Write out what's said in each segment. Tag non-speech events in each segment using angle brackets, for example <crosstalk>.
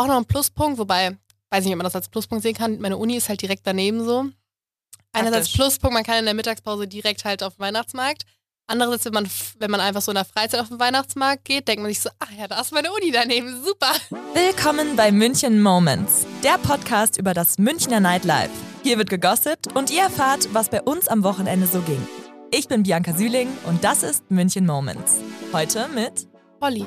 auch noch ein Pluspunkt, wobei, weiß nicht, ob man das als Pluspunkt sehen kann. Meine Uni ist halt direkt daneben so. Einerseits Praktisch. Pluspunkt, man kann in der Mittagspause direkt halt auf den Weihnachtsmarkt. Andererseits, wenn man, wenn man einfach so in der Freizeit auf den Weihnachtsmarkt geht, denkt man sich so, ach ja, da ist meine Uni daneben, super. Willkommen bei München Moments, der Podcast über das Münchner Nightlife. Hier wird gegossipt und ihr erfahrt, was bei uns am Wochenende so ging. Ich bin Bianca Süling und das ist München Moments. Heute mit Polly.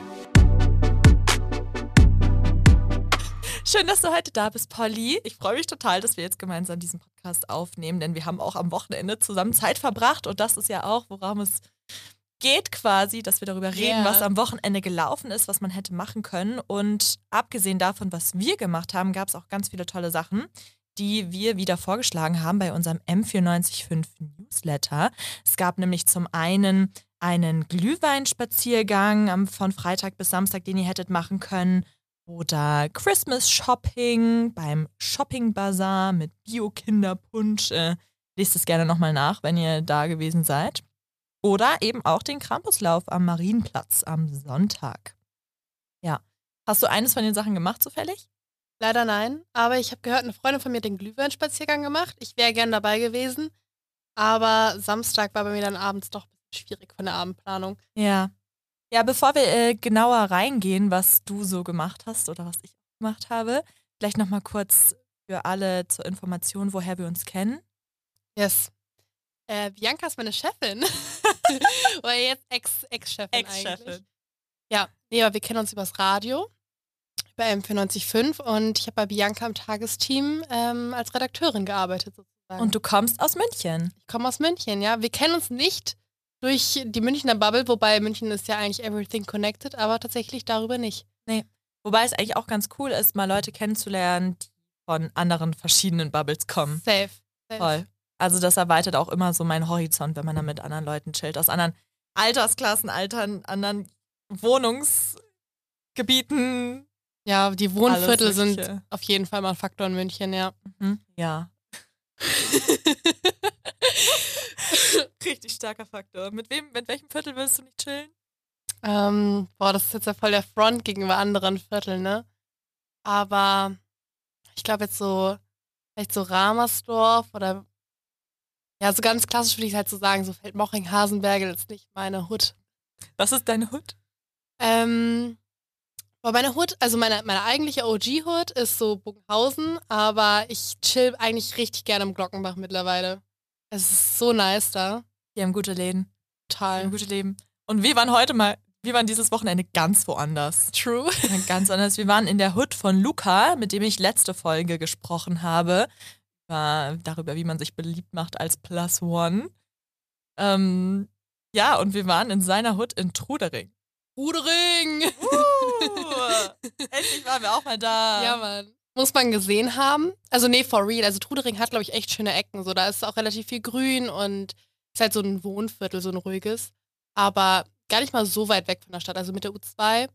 Schön, dass du heute da bist, Polly. Ich freue mich total, dass wir jetzt gemeinsam diesen Podcast aufnehmen, denn wir haben auch am Wochenende zusammen Zeit verbracht und das ist ja auch, worum es geht quasi, dass wir darüber reden, Ja. was am Wochenende gelaufen ist, was man hätte machen können. Und abgesehen davon, was wir gemacht haben, gab es auch ganz viele tolle Sachen, die wir wieder vorgeschlagen haben bei unserem M945 Newsletter. Es gab nämlich zum einen einen Glühweinspaziergang von Freitag bis Samstag, den ihr hättet machen können. Oder Christmas Shopping beim Shopping Bazaar mit Bio-Kinderpunsch. Äh, lest es gerne nochmal nach, wenn ihr da gewesen seid. Oder eben auch den Krampuslauf am Marienplatz am Sonntag. Ja. Hast du eines von den Sachen gemacht zufällig? Leider nein, aber ich habe gehört, eine Freundin von mir hat den Glühweinspaziergang gemacht. Ich wäre gern dabei gewesen, aber Samstag war bei mir dann abends doch ein bisschen schwierig von der Abendplanung. Ja. Ja, bevor wir äh, genauer reingehen, was du so gemacht hast oder was ich gemacht habe, vielleicht nochmal kurz für alle zur Information, woher wir uns kennen. Yes. Äh, Bianca ist meine Chefin. <laughs> Oder jetzt Ex- Ex-Chefin eigentlich. Ja, nee, aber wir kennen uns übers Radio bei M945 und ich habe bei Bianca im Tagesteam ähm, als Redakteurin gearbeitet sozusagen. Und du kommst aus München. ich komme aus München, ja. Wir kennen uns nicht durch die Münchner Bubble, wobei München ist ja eigentlich everything connected, aber tatsächlich darüber nicht. Wobei es eigentlich auch ganz cool ist, mal Leute kennenzulernen, die von anderen verschiedenen Bubbles kommen. Safe. Safe. Voll. Also das erweitert auch immer so meinen Horizont, wenn man dann mit anderen Leuten chillt, aus anderen Altersklassen, Altern, anderen Wohnungsgebieten. Ja, die Wohnviertel sind auf jeden Fall mal ein Faktor in München, ja. Mhm. Ja. <laughs> Richtig starker Faktor. Mit wem, mit welchem Viertel willst du nicht chillen? Ähm, boah, das ist jetzt ja voll der Front gegenüber anderen Vierteln, ne? Aber ich glaube jetzt so, vielleicht so Ramersdorf oder ja, so ganz klassisch würde ich halt so sagen, so Feldmoching, Hasenbergel ist nicht meine Hut. Was ist deine Hut? Ähm, boah, meine Hut, also meine, meine eigentliche OG-Hut ist so Bogenhausen, aber ich chill eigentlich richtig gerne im Glockenbach mittlerweile. Es ist so nice da. Die haben gute Läden. Die haben Total. gute Leben. Und wir waren heute mal, wir waren dieses Wochenende ganz woanders. True. Ganz anders. Wir waren in der Hut von Luca, mit dem ich letzte Folge gesprochen habe. Über, darüber, wie man sich beliebt macht als Plus One. Ähm, ja, und wir waren in seiner Hut in Trudering. Rudering! Uh, <laughs> endlich waren wir auch mal da. Ja, Mann. Muss man gesehen haben. Also, nee, for real. Also, Trudering hat, glaube ich, echt schöne Ecken. So, da ist auch relativ viel Grün und ist halt so ein Wohnviertel, so ein ruhiges. Aber gar nicht mal so weit weg von der Stadt. Also, mit der U2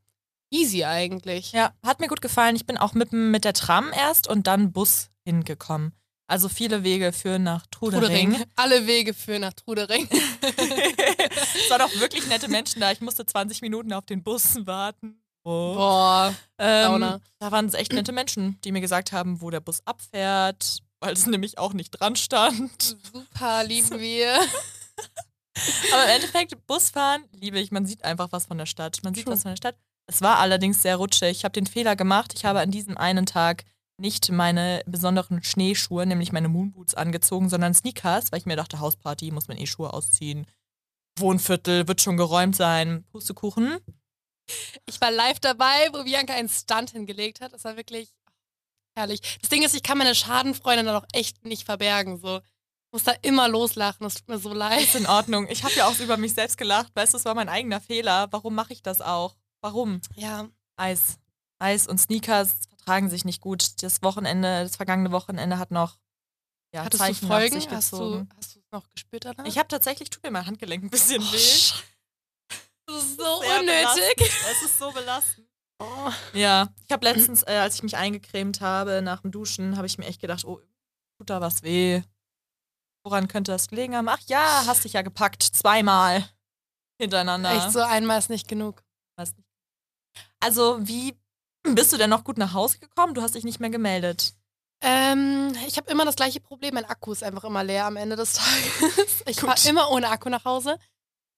easy eigentlich. Ja, hat mir gut gefallen. Ich bin auch mit, mit der Tram erst und dann Bus hingekommen. Also viele Wege führen nach Trudering. Trudering. Alle Wege führen nach Trudering. <laughs> es waren auch wirklich nette Menschen da. Ich musste 20 Minuten auf den Bus warten. Boah. Ähm, da waren es echt nette Menschen, die mir gesagt haben, wo der Bus abfährt, weil es <laughs> nämlich auch nicht dran stand. Super, lieben <laughs> wir. Aber im Endeffekt, Busfahren liebe ich. Man sieht einfach was von der Stadt. Man sieht True. was von der Stadt. Es war allerdings sehr rutschig. Ich habe den Fehler gemacht. Ich habe an diesem einen Tag nicht meine besonderen Schneeschuhe, nämlich meine Moonboots angezogen, sondern Sneakers, weil ich mir dachte, Hausparty, muss man eh Schuhe ausziehen. Wohnviertel, wird schon geräumt sein. Pustekuchen. Ich war live dabei, wo Bianca einen Stunt hingelegt hat. Das war wirklich herrlich. Das Ding ist, ich kann meine Schadenfreude dann auch echt nicht verbergen. So. Ich muss da immer loslachen. Das tut mir so leid. Ist in Ordnung. Ich habe ja auch über mich selbst gelacht. Weißt du, es war mein eigener Fehler. Warum mache ich das auch? Warum? Ja. Eis. Eis und Sneakers vertragen sich nicht gut. Das Wochenende, das vergangene Wochenende hat noch ja, Hattest Zeichen du Folgen? Hast du, hast du es noch gespürt danach? Ich habe tatsächlich, tut mir mein Handgelenk ein bisschen Oh, weh. Scheiße. Das ist so Sehr unnötig. belastend. Es ist so belastend. Oh. Ja, ich habe letztens, äh, als ich mich eingecremt habe nach dem Duschen, habe ich mir echt gedacht, oh, tut da was weh? Woran könnte das gelegen haben? Ach ja, hast dich ja gepackt. Zweimal hintereinander. Echt so einmal ist nicht genug. Also wie, Bist du denn noch gut nach Hause gekommen? Du hast dich nicht mehr gemeldet. Ähm, ich habe immer das gleiche Problem. Mein Akku ist einfach immer leer am Ende des Tages. Ich fahre immer ohne Akku nach Hause.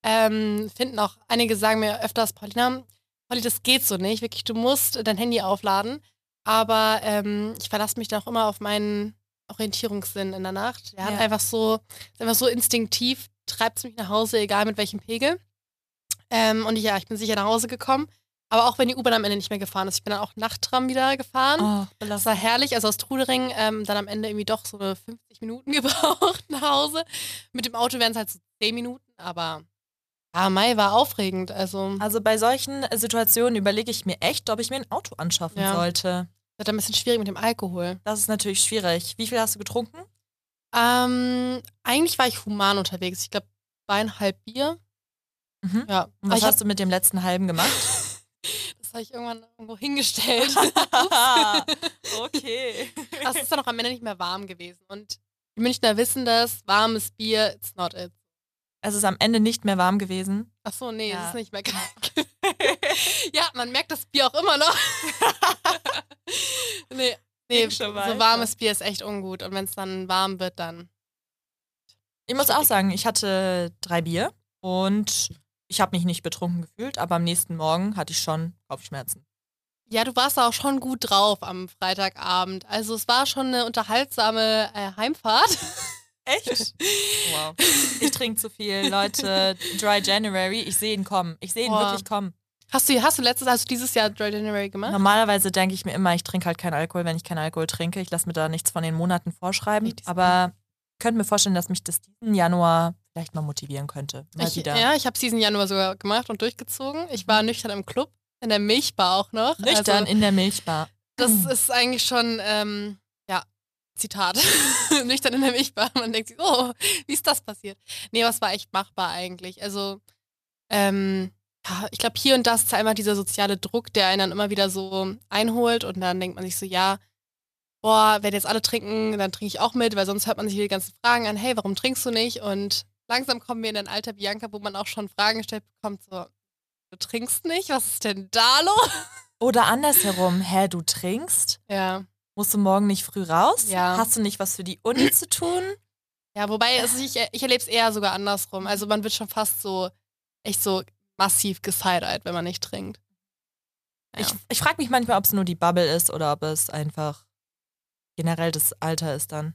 Ähm, finden auch, einige sagen mir öfters, Paulina, Pauli, das geht so nicht. Wirklich, du musst dein Handy aufladen. Aber ähm, ich verlasse mich dann auch immer auf meinen Orientierungssinn in der Nacht. Der ja. hat einfach so, ist einfach so instinktiv, treibt es mich nach Hause, egal mit welchem Pegel. Ähm, und ja, ich bin sicher nach Hause gekommen. Aber auch wenn die U-Bahn am Ende nicht mehr gefahren ist. Ich bin dann auch Nachttram wieder gefahren. Oh, das war herrlich. Also aus Trudering ähm, dann am Ende irgendwie doch so 50 Minuten <laughs> gebraucht nach Hause. Mit dem Auto wären es halt so 10 Minuten, aber ja, Mai war aufregend. Also, also bei solchen Situationen überlege ich mir echt, ob ich mir ein Auto anschaffen ja. sollte. Das wird ein bisschen schwierig mit dem Alkohol. Das ist natürlich schwierig. Wie viel hast du getrunken? Ähm, eigentlich war ich human unterwegs. Ich glaube, zweieinhalb Bier. Mhm. Ja. Und was hast du mit dem letzten halben gemacht? <laughs> Das habe ich irgendwann irgendwo hingestellt. <laughs> okay. Das ist dann auch am Ende nicht mehr warm gewesen. Und die Münchner wissen das, warmes Bier, it's not it. Es ist am Ende nicht mehr warm gewesen. Ach so, nee, ja. es ist nicht mehr kalt. <laughs> ja, man merkt das Bier auch immer noch. <laughs> nee, nee so warmes Bier ist echt ungut. Und wenn es dann warm wird, dann. Ich muss auch sagen, ich hatte drei Bier und ich habe mich nicht betrunken gefühlt, aber am nächsten Morgen hatte ich schon Kopfschmerzen. Ja, du warst auch schon gut drauf am Freitagabend. Also es war schon eine unterhaltsame äh, Heimfahrt. Echt? <laughs> Wow. Ich trinke zu viel, Leute. Dry January, ich sehe ihn kommen. Ich sehe ihn Boah. wirklich kommen. Hast du, hast du letztes, hast du dieses Jahr Dry January gemacht? Normalerweise denke ich mir immer, ich trinke halt keinen Alkohol, wenn ich keinen Alkohol trinke. Ich lasse mir da nichts von den Monaten vorschreiben. Aber ich könnte mir vorstellen, dass mich das diesen Januar vielleicht mal motivieren könnte. Mal ich, wieder. Ja, ich habe es diesen Januar sogar gemacht und durchgezogen. Ich war nüchtern im Club, in der Milchbar auch noch. Nüchtern also, in der Milchbar. Das ist eigentlich schon, ähm, Zitat. <laughs> nüchtern in der Milchbar. Man denkt sich, oh, wie ist das passiert? Nee, was war echt machbar eigentlich. Also, ähm, ja, ich glaube, hier und das ist einfach dieser soziale Druck, der einen dann immer wieder so einholt und dann denkt man sich so, ja, boah, wenn jetzt alle trinken, dann trinke ich auch mit, weil sonst hört man sich die ganzen Fragen an, hey, warum trinkst du nicht? Und langsam kommen wir in ein Alter, Bianca, wo man auch schon Fragen gestellt bekommt, so, du trinkst nicht? Was ist denn da los? Oder andersherum, hä, du trinkst? Ja. Musst du morgen nicht früh raus? Ja. Hast du nicht was für die Uni zu tun? Ja, wobei also ich, ich erlebe es eher sogar andersrum. Also man wird schon fast so, echt so massiv gesideit, wenn man nicht trinkt. Ja. Ich, ich frage mich manchmal, ob es nur die Bubble ist oder ob es einfach generell das Alter ist dann.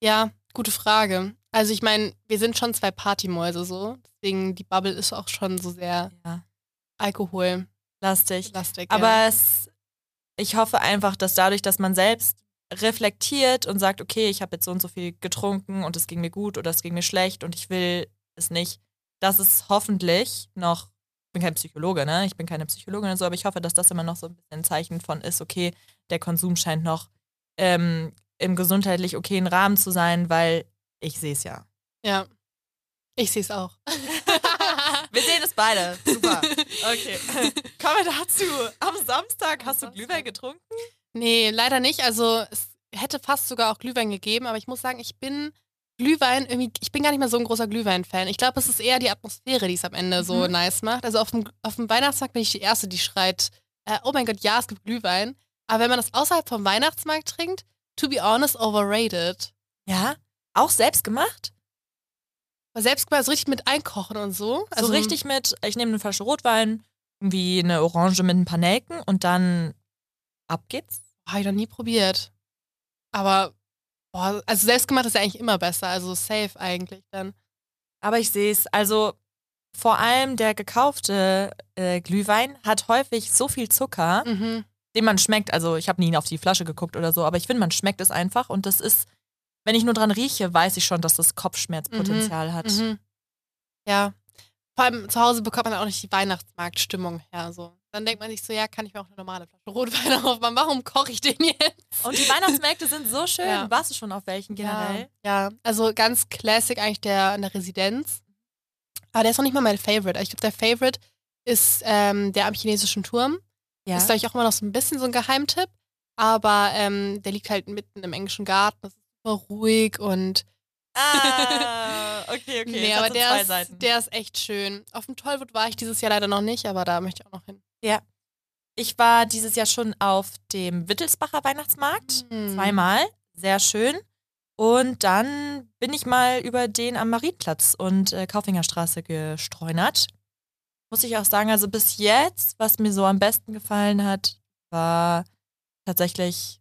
Ja, gute Frage. Also ich meine, wir sind schon zwei Partymäuse so. Deswegen die Bubble ist auch schon so sehr ja. Alkohol. Lastig. Lastig Aber ja. es, ich hoffe einfach, dass dadurch, dass man selbst reflektiert und sagt, okay, ich habe jetzt so und so viel getrunken und es ging mir gut oder es ging mir schlecht und ich will es nicht, dass es hoffentlich noch, ich bin kein Psychologe, ne? Ich bin keine Psychologin und so, aber ich hoffe, dass das immer noch so ein bisschen ein Zeichen von ist, okay, der Konsum scheint noch ähm, im gesundheitlich okayen Rahmen zu sein, weil ich sehe es ja. Ja. Ich sehe es auch. <laughs> wir sehen es beide. Super. <laughs> Okay. <laughs> Kommen wir dazu. Am Samstag hast du Glühwein getrunken? Nee, leider nicht. Also es hätte fast sogar auch Glühwein gegeben, aber ich muss sagen, ich bin Glühwein irgendwie, ich bin gar nicht mehr so ein großer Glühwein-Fan. Ich glaube, es ist eher die Atmosphäre, die es am Ende so mhm. nice macht. Also auf dem, auf dem Weihnachtsmarkt bin ich die Erste, die schreit, äh, oh mein Gott, ja, es gibt Glühwein. Aber wenn man das außerhalb vom Weihnachtsmarkt trinkt, to be honest, overrated. Ja? Auch selbst gemacht? Selbst gemacht, also richtig mit einkochen und so. Also so richtig mit, ich nehme eine Flasche Rotwein, irgendwie eine Orange mit ein paar Nelken und dann ab geht's. Habe ich noch nie probiert. Aber, boah, also selbstgemacht ist ja eigentlich immer besser, also safe eigentlich dann. Aber ich sehe es, also vor allem der gekaufte äh, Glühwein hat häufig so viel Zucker, mhm den man schmeckt. Also ich habe nie auf die Flasche geguckt oder so, aber ich finde, man schmeckt es einfach und das ist, wenn ich nur dran rieche, weiß ich schon, dass das Kopfschmerzpotenzial mhm. hat. Mhm. Ja. Vor allem zu Hause bekommt man auch nicht die Weihnachtsmarktstimmung her. So. Dann denkt man sich so, ja, kann ich mir auch eine normale Flasche Rotwein <laughs> aufmachen? Warum koche ich den jetzt? Und die Weihnachtsmärkte sind so schön. Ja. Warst du schon auf welchen generell? Ja, ja. also ganz classic eigentlich der an der Residenz. Aber der ist noch nicht mal mein Favorite. Ich glaube, der Favorite ist ähm, der am chinesischen Turm. Ja. Ist vielleicht auch immer noch so ein bisschen so ein Geheimtipp. Aber ähm, der liegt halt mitten im englischen Garten. Das ist super ruhig und. Ah, okay, okay. <laughs> nee, aber der ist, der ist echt schön. Auf dem Tollwood war ich dieses Jahr leider noch nicht, aber da möchte ich auch noch hin. Ja. ich war dieses Jahr schon auf dem Wittelsbacher Weihnachtsmarkt. Mhm. Zweimal. Sehr schön. Und dann bin ich mal über den am Marienplatz und äh, Kaufingerstraße gestreunert. Muss ich auch sagen, also bis jetzt, was mir so am besten gefallen hat, war tatsächlich,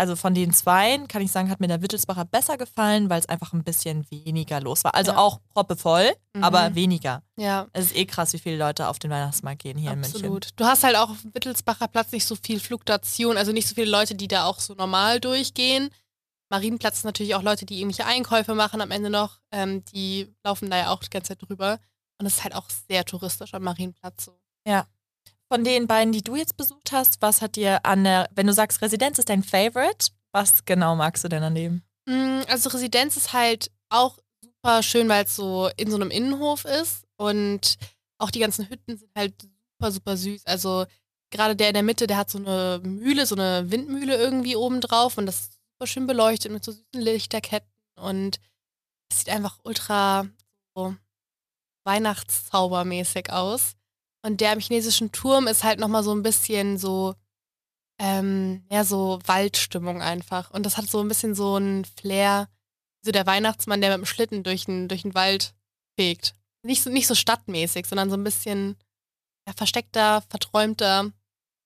also von den zweien kann ich sagen, hat mir der Wittelsbacher besser gefallen, weil es einfach ein bisschen weniger los war. Also ja. auch proppevoll, mhm. aber weniger. Ja. Es ist eh krass, wie viele Leute auf den Weihnachtsmarkt gehen hier Absolut. in München. Absolut. Du hast halt auch auf dem Wittelsbacher Platz nicht so viel Fluktuation, also nicht so viele Leute, die da auch so normal durchgehen. Marienplatz natürlich auch Leute, die irgendwelche Einkäufe machen am Ende noch. Ähm, die laufen da ja auch die ganze Zeit drüber. Und es ist halt auch sehr touristisch am Marienplatz so. Ja. Von den beiden, die du jetzt besucht hast, was hat dir an der, wenn du sagst, Residenz ist dein Favorite, was genau magst du denn an dem? Mm, also Residenz ist halt auch super schön, weil es so in so einem Innenhof ist und auch die ganzen Hütten sind halt super, super süß. Also gerade der in der Mitte, der hat so eine Mühle, so eine Windmühle irgendwie oben drauf und das ist super schön beleuchtet mit so süßen Lichterketten und es sieht einfach ultra so Weihnachtszaubermäßig aus. Und der am chinesischen Turm ist halt nochmal so ein bisschen so, ähm, ja, so Waldstimmung einfach. Und das hat so ein bisschen so ein Flair, so der Weihnachtsmann, der mit dem Schlitten durch den, durch den Wald fegt. Nicht so, nicht so stadtmäßig, sondern so ein bisschen ja, versteckter, verträumter.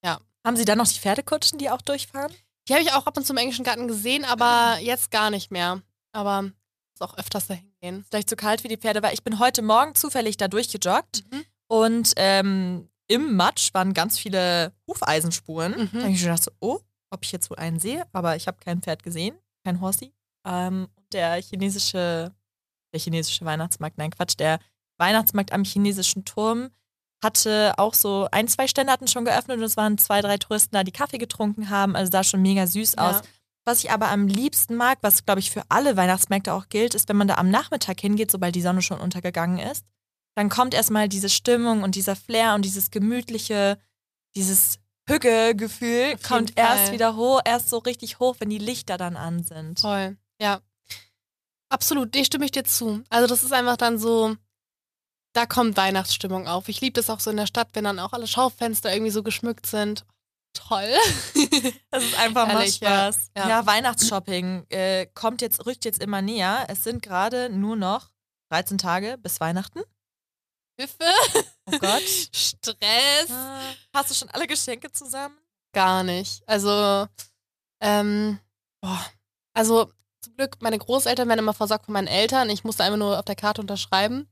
Ja. Haben Sie dann noch die Pferdekutschen, die auch durchfahren? Die habe ich auch ab und zu im englischen Garten gesehen, aber jetzt gar nicht mehr. Aber auch öfters dahin gehen. Vielleicht zu kalt wie die Pferde, weil ich bin heute Morgen zufällig da durchgejoggt mhm. Und ähm, im Matsch waren ganz viele Hufeisenspuren. Mhm. Da habe ich schon gedacht, so, oh, ob ich jetzt wohl einen sehe, aber ich habe kein Pferd gesehen, kein Horsi. Ähm, der chinesische, der chinesische Weihnachtsmarkt, nein Quatsch, der Weihnachtsmarkt am chinesischen Turm hatte auch so ein, zwei Stände hatten schon geöffnet und es waren zwei, drei Touristen da, die Kaffee getrunken haben. Also sah schon mega süß ja. aus. Was ich aber am liebsten mag, was glaube ich für alle Weihnachtsmärkte auch gilt, ist, wenn man da am Nachmittag hingeht, sobald die Sonne schon untergegangen ist, dann kommt erstmal diese Stimmung und dieser Flair und dieses gemütliche, dieses Hügge-Gefühl kommt Fall. erst wieder hoch, erst so richtig hoch, wenn die Lichter dann an sind. Toll, ja. Absolut, dem stimme ich dir zu. Also das ist einfach dann so, da kommt Weihnachtsstimmung auf. Ich liebe das auch so in der Stadt, wenn dann auch alle Schaufenster irgendwie so geschmückt sind. Toll. <laughs> das ist einfach mal Spaß. Ja, ja. Weihnachtsshopping äh, kommt jetzt, rückt jetzt immer näher. Es sind gerade nur noch 13 Tage bis Weihnachten. Hilfe. Oh Gott. <laughs> Stress. Ah. Hast du schon alle Geschenke zusammen? Gar nicht. Also, ähm, boah. Also, zum Glück, meine Großeltern werden immer versorgt von meinen Eltern. Ich musste einfach nur auf der Karte unterschreiben.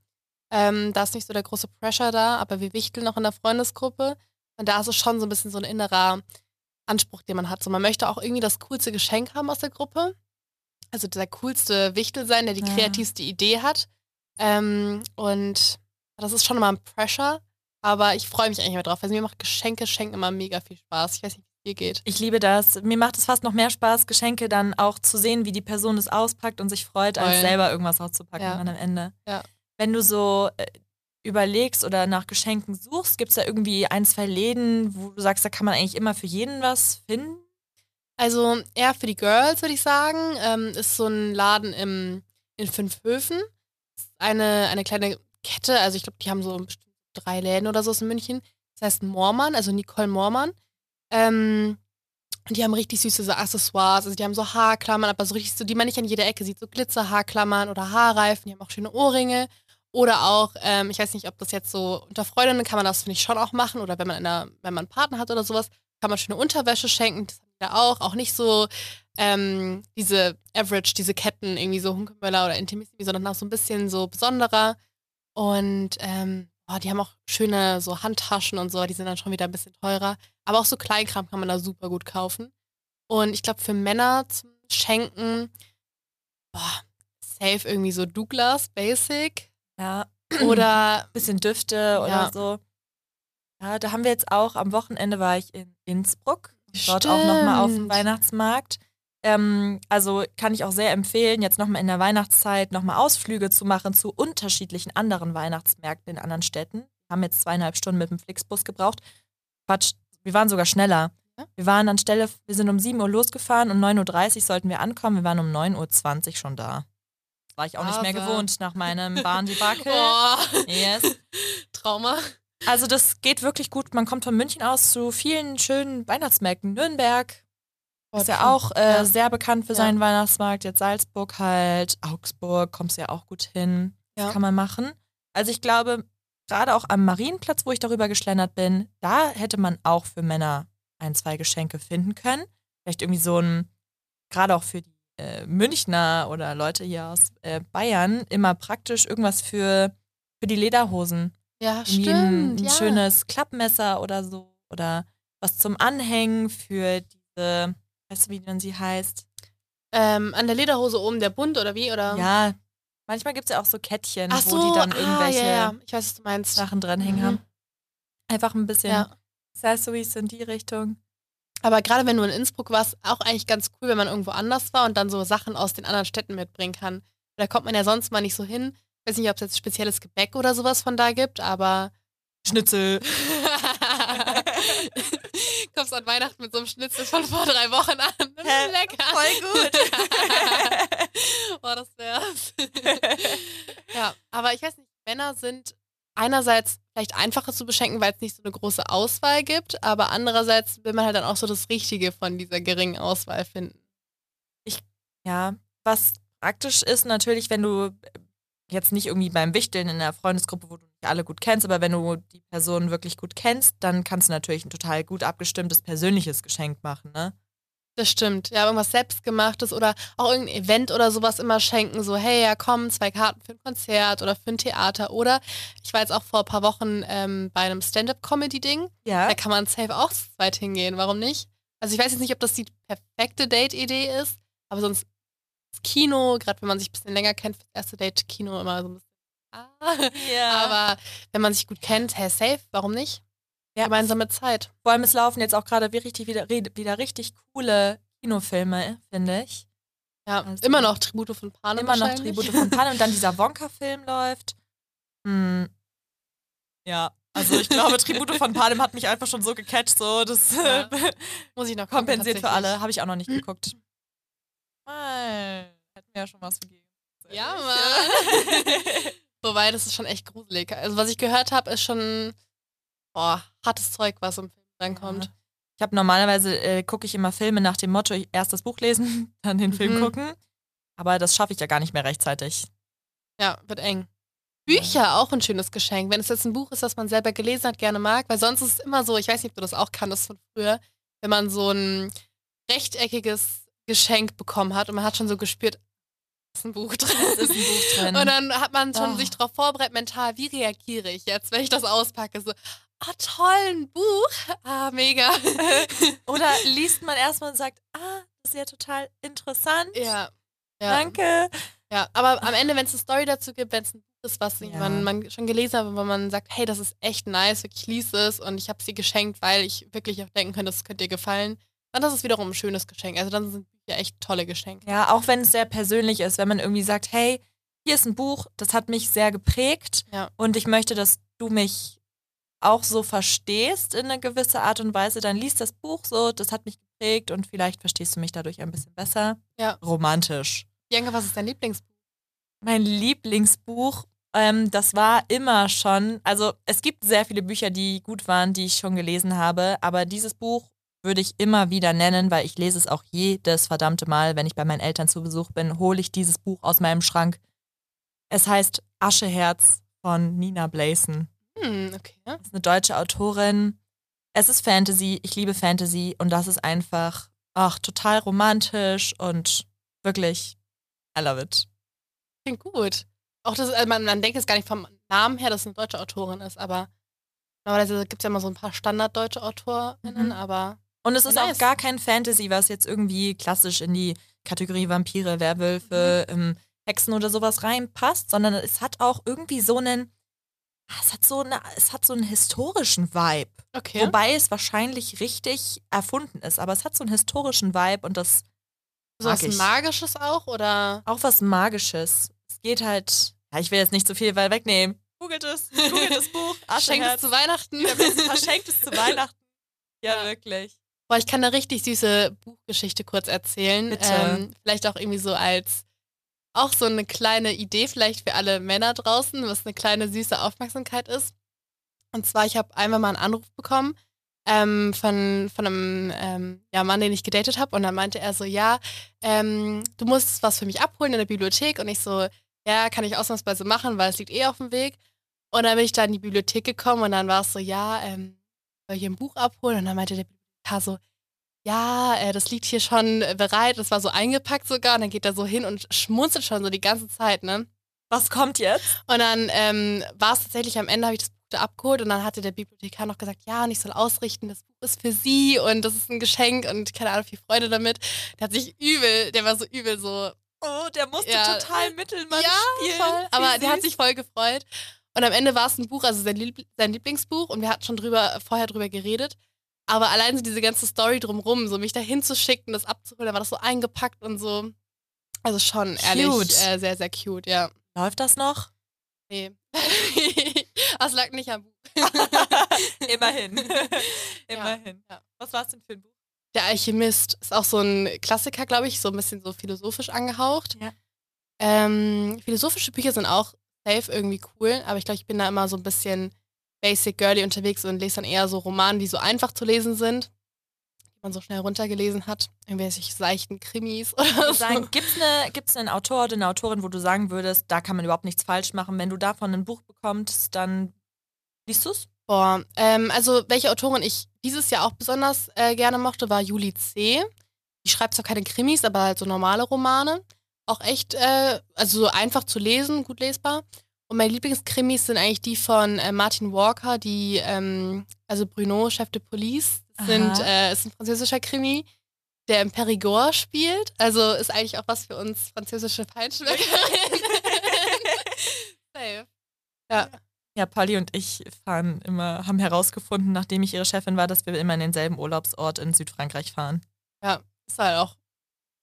Ähm, da ist nicht so der große Pressure da, aber wir wichteln noch in der Freundesgruppe. Und da ist es schon so ein bisschen so ein innerer Anspruch, den man hat. So, man möchte auch irgendwie das coolste Geschenk haben aus der Gruppe. Also der coolste Wichtel sein, der die ja. kreativste Idee hat. Ähm, und das ist schon immer ein Pressure. Aber ich freue mich eigentlich mehr drauf. Also mir macht Geschenke schenken immer mega viel Spaß. Ich weiß nicht, wie es dir geht. Ich liebe das. Mir macht es fast noch mehr Spaß, Geschenke dann auch zu sehen, wie die Person es auspackt und sich freut, Voll. als selber irgendwas auszupacken ja. am Ende. Ja wenn du so äh, überlegst oder nach Geschenken suchst, gibt es da irgendwie ein, zwei Läden, wo du sagst, da kann man eigentlich immer für jeden was finden? Also eher für die Girls, würde ich sagen, ähm, ist so ein Laden im, in Fünfhöfen. Eine, eine kleine Kette, also ich glaube, die haben so drei Läden oder so in München. Das heißt Mormann, also Nicole Mormann. Ähm, und die haben richtig süße so Accessoires. Also die haben so Haarklammern, aber so richtig so, die man nicht an jeder Ecke sieht. So Glitzerhaarklammern oder Haarreifen. Die haben auch schöne Ohrringe. Oder auch, ähm, ich weiß nicht, ob das jetzt so unter Freundinnen kann man das, finde ich, schon auch machen. Oder wenn man, einer, wenn man einen Partner hat oder sowas, kann man schöne Unterwäsche schenken. Das haben die da auch. Auch nicht so ähm, diese Average, diese Ketten, irgendwie so Hunkemöller oder Intimissimi, sondern auch so ein bisschen so besonderer. Und ähm, oh, die haben auch schöne so Handtaschen und so, die sind dann schon wieder ein bisschen teurer. Aber auch so Kleinkram kann man da super gut kaufen. Und ich glaube, für Männer zum Schenken, boah, safe irgendwie so Douglas Basic. Ja. <clears throat> Oder bisschen Düfte oder ja. so. Ja, da haben wir jetzt auch, am Wochenende war ich in Innsbruck. Dort Stimmt. auch nochmal auf dem Weihnachtsmarkt. Ähm, also kann ich auch sehr empfehlen, jetzt nochmal in der Weihnachtszeit nochmal Ausflüge zu machen zu unterschiedlichen anderen Weihnachtsmärkten in anderen Städten. Wir haben jetzt zweieinhalb Stunden mit dem Flixbus gebraucht. Quatsch, wir waren sogar schneller. Wir waren anstelle, wir sind um 7 Uhr losgefahren und 9.30 Uhr sollten wir ankommen. Wir waren um 9.20 Uhr schon da war ich auch nicht mehr gewohnt nach meinem Bahn-Debakel. <laughs> Oh. Yes. <laughs> Trauma. Also das geht wirklich gut. Man kommt von München aus zu vielen schönen Weihnachtsmärkten. Nürnberg ist ja auch äh, ja. sehr bekannt für ja. seinen Weihnachtsmarkt. Jetzt Salzburg halt, Augsburg kommst ja auch gut hin. Ja. Das kann man machen. Also ich glaube, gerade auch am Marienplatz, wo ich darüber geschlendert bin, da hätte man auch für Männer ein, zwei Geschenke finden können. Vielleicht irgendwie so ein, gerade auch für die äh, Münchner oder Leute hier aus äh, Bayern, immer praktisch irgendwas für, für die Lederhosen. Ja, stimmt. Ein, ein ja. schönes Klappmesser oder so. Oder was zum Anhängen für diese, weißt du, wie denn sie heißt? Ähm, an der Lederhose oben der Bund oder wie? Oder? Ja, manchmal gibt es ja auch so Kettchen, Ach wo die dann ah, irgendwelche ja, ja. Ich weiß, was du meinst. Sachen dranhängen Mhm. haben. Einfach ein bisschen Ja. Accessories in die Richtung. Aber gerade wenn du in Innsbruck warst, auch eigentlich ganz cool, wenn man irgendwo anders war und dann so Sachen aus den anderen Städten mitbringen kann. Da kommt man ja sonst mal nicht so hin. Ich weiß nicht, ob es jetzt spezielles Gebäck oder sowas von da gibt, aber Schnitzel. <laughs> kommst an Weihnachten mit so einem Schnitzel von vor drei Wochen an. Das Hä? ist lecker. Voll gut. <laughs> Boah, das wär's. <laughs> ja, aber ich weiß nicht, Männer sind einerseits vielleicht einfacher zu beschenken, weil es nicht so eine große Auswahl gibt, aber andererseits will man halt dann auch so das Richtige von dieser geringen Auswahl finden. Ja, was praktisch ist natürlich, wenn du jetzt nicht irgendwie beim Wichteln in einer Freundesgruppe, wo du alle gut kennst, aber wenn du die Person wirklich gut kennst, dann kannst du natürlich ein total gut abgestimmtes persönliches Geschenk machen, ne? Das stimmt. Ja, irgendwas selbstgemachtes oder auch irgendein Event oder sowas immer schenken. So, hey, ja, komm, zwei Karten für ein Konzert oder für ein Theater. Oder ich war jetzt auch vor ein paar Wochen ähm, bei einem Stand-up-Comedy-Ding. Ja. Da kann man safe auch zu zweit hingehen. Warum nicht? Also ich weiß jetzt nicht, ob das die perfekte Date-Idee ist, aber sonst das Kino, gerade wenn man sich ein bisschen länger kennt, fürs erste Date Kino immer so ein bisschen. Ah. Ja. Aber wenn man sich gut kennt, hey, safe, warum nicht? Ja. Gemeinsame Zeit. Vor allem es laufen jetzt auch gerade richtig wieder, wieder richtig coole Kinofilme, finde ich. Ja, Also- immer noch Tribute von Panem Immer noch. Tribute von Panem und dann dieser <laughs> Wonka-Film läuft. Hm. Ja, also ich glaube, <laughs> Tribute von Panem hat mich einfach schon so gecatcht, so das Ja. <laughs> Muss ich noch gucken, kompensiert für alle. Habe ich auch noch nicht geguckt. <clears throat> Mal, hätten wir ja schon was gegeben. Ja, Mann. Wobei, das ist schon echt gruselig. Also, was ich gehört habe, ist schon boah, hartes Zeug, was im Film reinkommt. Ich habe normalerweise äh, gucke ich immer Filme nach dem Motto, ich- erst das Buch lesen, <laughs> dann den Film Mhm. gucken. Aber das schaffe ich ja gar nicht mehr rechtzeitig. Ja, wird eng. Bücher auch ein schönes Geschenk. Wenn es jetzt ein Buch ist, das man selber gelesen hat, gerne mag, weil sonst ist es immer so, ich weiß nicht, ob du das auch kanntest von früher, wenn man so ein rechteckiges Geschenk bekommen hat und man hat schon so gespürt, ist ein Buch drin. Ist ein Buch drin. Und dann hat man schon Oh. sich darauf vorbereitet, mental, wie reagiere ich jetzt, wenn ich das auspacke? So, ah toll, ein Buch. Ah, mega. <laughs> Oder <laughs> liest man erstmal und sagt, ah, das ist ja total interessant. ja. ja. Danke. Ja, aber am Ende, wenn es eine Story dazu gibt, wenn es ein Buch ist, was Ja. man, man schon gelesen hat, wo man sagt, hey, das ist echt nice, wirklich lies es und ich habe es dir geschenkt, weil ich wirklich auch denken könnte, das könnte dir gefallen, dann ist es wiederum ein schönes Geschenk. Also dann sind Bücher echt tolle Geschenke. Ja, auch wenn es sehr persönlich ist, wenn man irgendwie sagt, hey, hier ist ein Buch, das hat mich sehr geprägt Ja. und ich möchte, dass du mich auch so verstehst in eine gewisse Art und Weise, dann liest das Buch so, das hat mich geprägt und vielleicht verstehst du mich dadurch ein bisschen besser. Ja. Romantisch. Bianca, was ist dein Lieblingsbuch? Mein Lieblingsbuch, ähm, das war immer schon, also es gibt sehr viele Bücher, die gut waren, die ich schon gelesen habe, aber dieses Buch würde ich immer wieder nennen, weil ich lese es auch jedes verdammte Mal, wenn ich bei meinen Eltern zu Besuch bin, hole ich dieses Buch aus meinem Schrank. Es heißt Ascheherz von Nina Blason. Hm, okay. Das ist eine deutsche Autorin. Es ist Fantasy, ich liebe Fantasy und das ist einfach, ach, total romantisch und wirklich, I love it. Klingt gut. Auch das, also man, man denkt jetzt gar nicht vom Namen her, dass es eine deutsche Autorin ist, aber normalerweise gibt es ja immer so ein paar Standarddeutsche AutorInnen, Mhm. aber Und es ist Nice. auch gar kein Fantasy, was jetzt irgendwie klassisch in die Kategorie Vampire, Werwölfe, ähm, Hexen oder sowas reinpasst, sondern es hat auch irgendwie so einen, ah, es hat so, eine, es hat so einen historischen Vibe. okay. Wobei es wahrscheinlich richtig erfunden ist, aber es hat so einen historischen Vibe und das so was ich. Magisches auch oder? auch was Magisches. Es geht halt, ja, ich will jetzt nicht zu viel weil wegnehmen. Googelt es, <laughs> googelt das Buch, Schenkt es zu Weihnachten. Verschenkt es zu Weihnachten. <laughs> Ja, Ja. wirklich. Boah, ich kann eine richtig süße Buchgeschichte kurz erzählen. Bitte. Ähm, vielleicht auch irgendwie so als auch so eine kleine Idee vielleicht für alle Männer draußen, was eine kleine süße Aufmerksamkeit ist. Und zwar, ich habe einmal mal einen Anruf bekommen ähm, von, von einem ähm, ja, Mann, den ich gedatet habe. Und dann meinte er so, ja, ähm, du musst was für mich abholen in der Bibliothek. Und ich so, ja, kann ich ausnahmsweise machen, weil es liegt eh auf dem Weg. Und dann bin ich da in die Bibliothek gekommen und dann war es so, ja, ähm, soll ich ein Buch abholen? Und dann meinte der Bibliothekar so, ja, äh, das liegt hier schon bereit. Das war so eingepackt sogar. Und dann geht er so hin und schmunzelt schon so die ganze Zeit, ne? Was kommt jetzt? Und dann ähm, war es tatsächlich am Ende, habe ich das Buch da abgeholt und dann hatte der Bibliothekar noch gesagt, ja, und ich soll ausrichten, das Buch ist für Sie und das ist ein Geschenk und keine Ahnung, viel Freude damit. Der hat sich übel, der war so übel so. Oh, der musste ja. total Mittelmann ja, spielen. Voll. Aber der hat sich voll gefreut. Und am Ende war es ein Buch, also sein, Liebl sein Lieblingsbuch und wir hatten schon drüber, vorher drüber geredet. Aber allein so diese ganze Story drumrum, so mich da hinzuschicken, das abzuholen, da war das so eingepackt und so. Also schon ehrlich äh, sehr, sehr cute, ja. Läuft das noch? Nee. <laughs> das lag nicht am Buch. <laughs> Immerhin. <laughs> Immerhin. Ja, ja. Was war es denn für ein Buch? Der Alchemist ist auch so ein Klassiker, glaube ich, so ein bisschen so philosophisch angehaucht. Ja. Ähm, philosophische Bücher sind auch safe irgendwie cool, aber ich glaube, ich bin da immer so ein bisschen basic girly unterwegs und lese dann eher so Romane, die so einfach zu lesen sind, die man so schnell runtergelesen hat. Irgendwelche seichten Krimis <laughs> oder so. Gibt es eine, gibt's einen Autor oder eine Autorin, wo du sagen würdest, da kann man überhaupt nichts falsch machen? Wenn du davon ein Buch bekommst, dann liest du es? Boah, ähm, also welche Autorin ich dieses Jahr auch besonders äh, gerne mochte, war Julie C. Die schreibt zwar keine Krimis, aber halt so normale Romane. Auch echt, äh, also so einfach zu lesen, gut lesbar. Und meine Lieblingskrimis sind eigentlich die von äh, Martin Walker, die, ähm, also Bruno, Chef de Police, sind, äh, ist ein französischer Krimi, der im Perigord spielt. Also ist eigentlich auch was für uns französische Feinschmeckerinnen. <laughs> Safe. Ja. Ja, Polly und ich fahren immer, haben herausgefunden, nachdem ich ihre Chefin war, dass wir immer in denselben Urlaubsort in Südfrankreich fahren. Ja, ist halt auch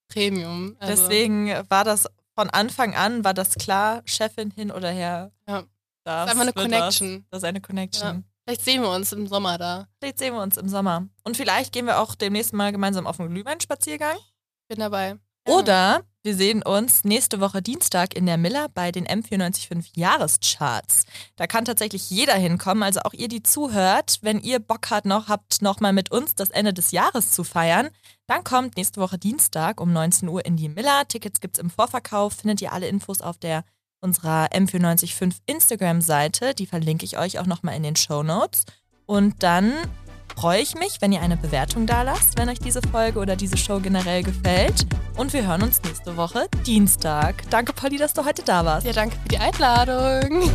Premium. Also. Deswegen war das von Anfang an, war das klar, Chefin hin oder her. Ja. Das, ist einfach eine Connection. Was. Das ist eine Connection. Ja. Vielleicht sehen wir uns im Sommer da. Vielleicht sehen wir uns im Sommer. Und vielleicht gehen wir auch demnächst mal gemeinsam auf einen Glühweinspaziergang. Bin dabei. Oder wir sehen uns nächste Woche Dienstag in der Miller bei den M945 Jahrescharts. Da kann tatsächlich jeder hinkommen, also auch ihr, die zuhört. Wenn ihr Bock habt, noch, habt noch mal mit uns das Ende des Jahres zu feiern, dann kommt nächste Woche Dienstag um 19 Uhr in die Miller. Tickets gibt es im Vorverkauf. Findet ihr alle Infos auf der unserer M945 Instagram-Seite. Die verlinke ich euch auch noch mal in den Show Notes. Und dann freue ich mich, wenn ihr eine Bewertung da lasst, wenn euch diese Folge oder diese Show generell gefällt. Und wir hören uns nächste Woche Dienstag. Danke, Polly, dass du heute da warst. Ja, danke für die Einladung.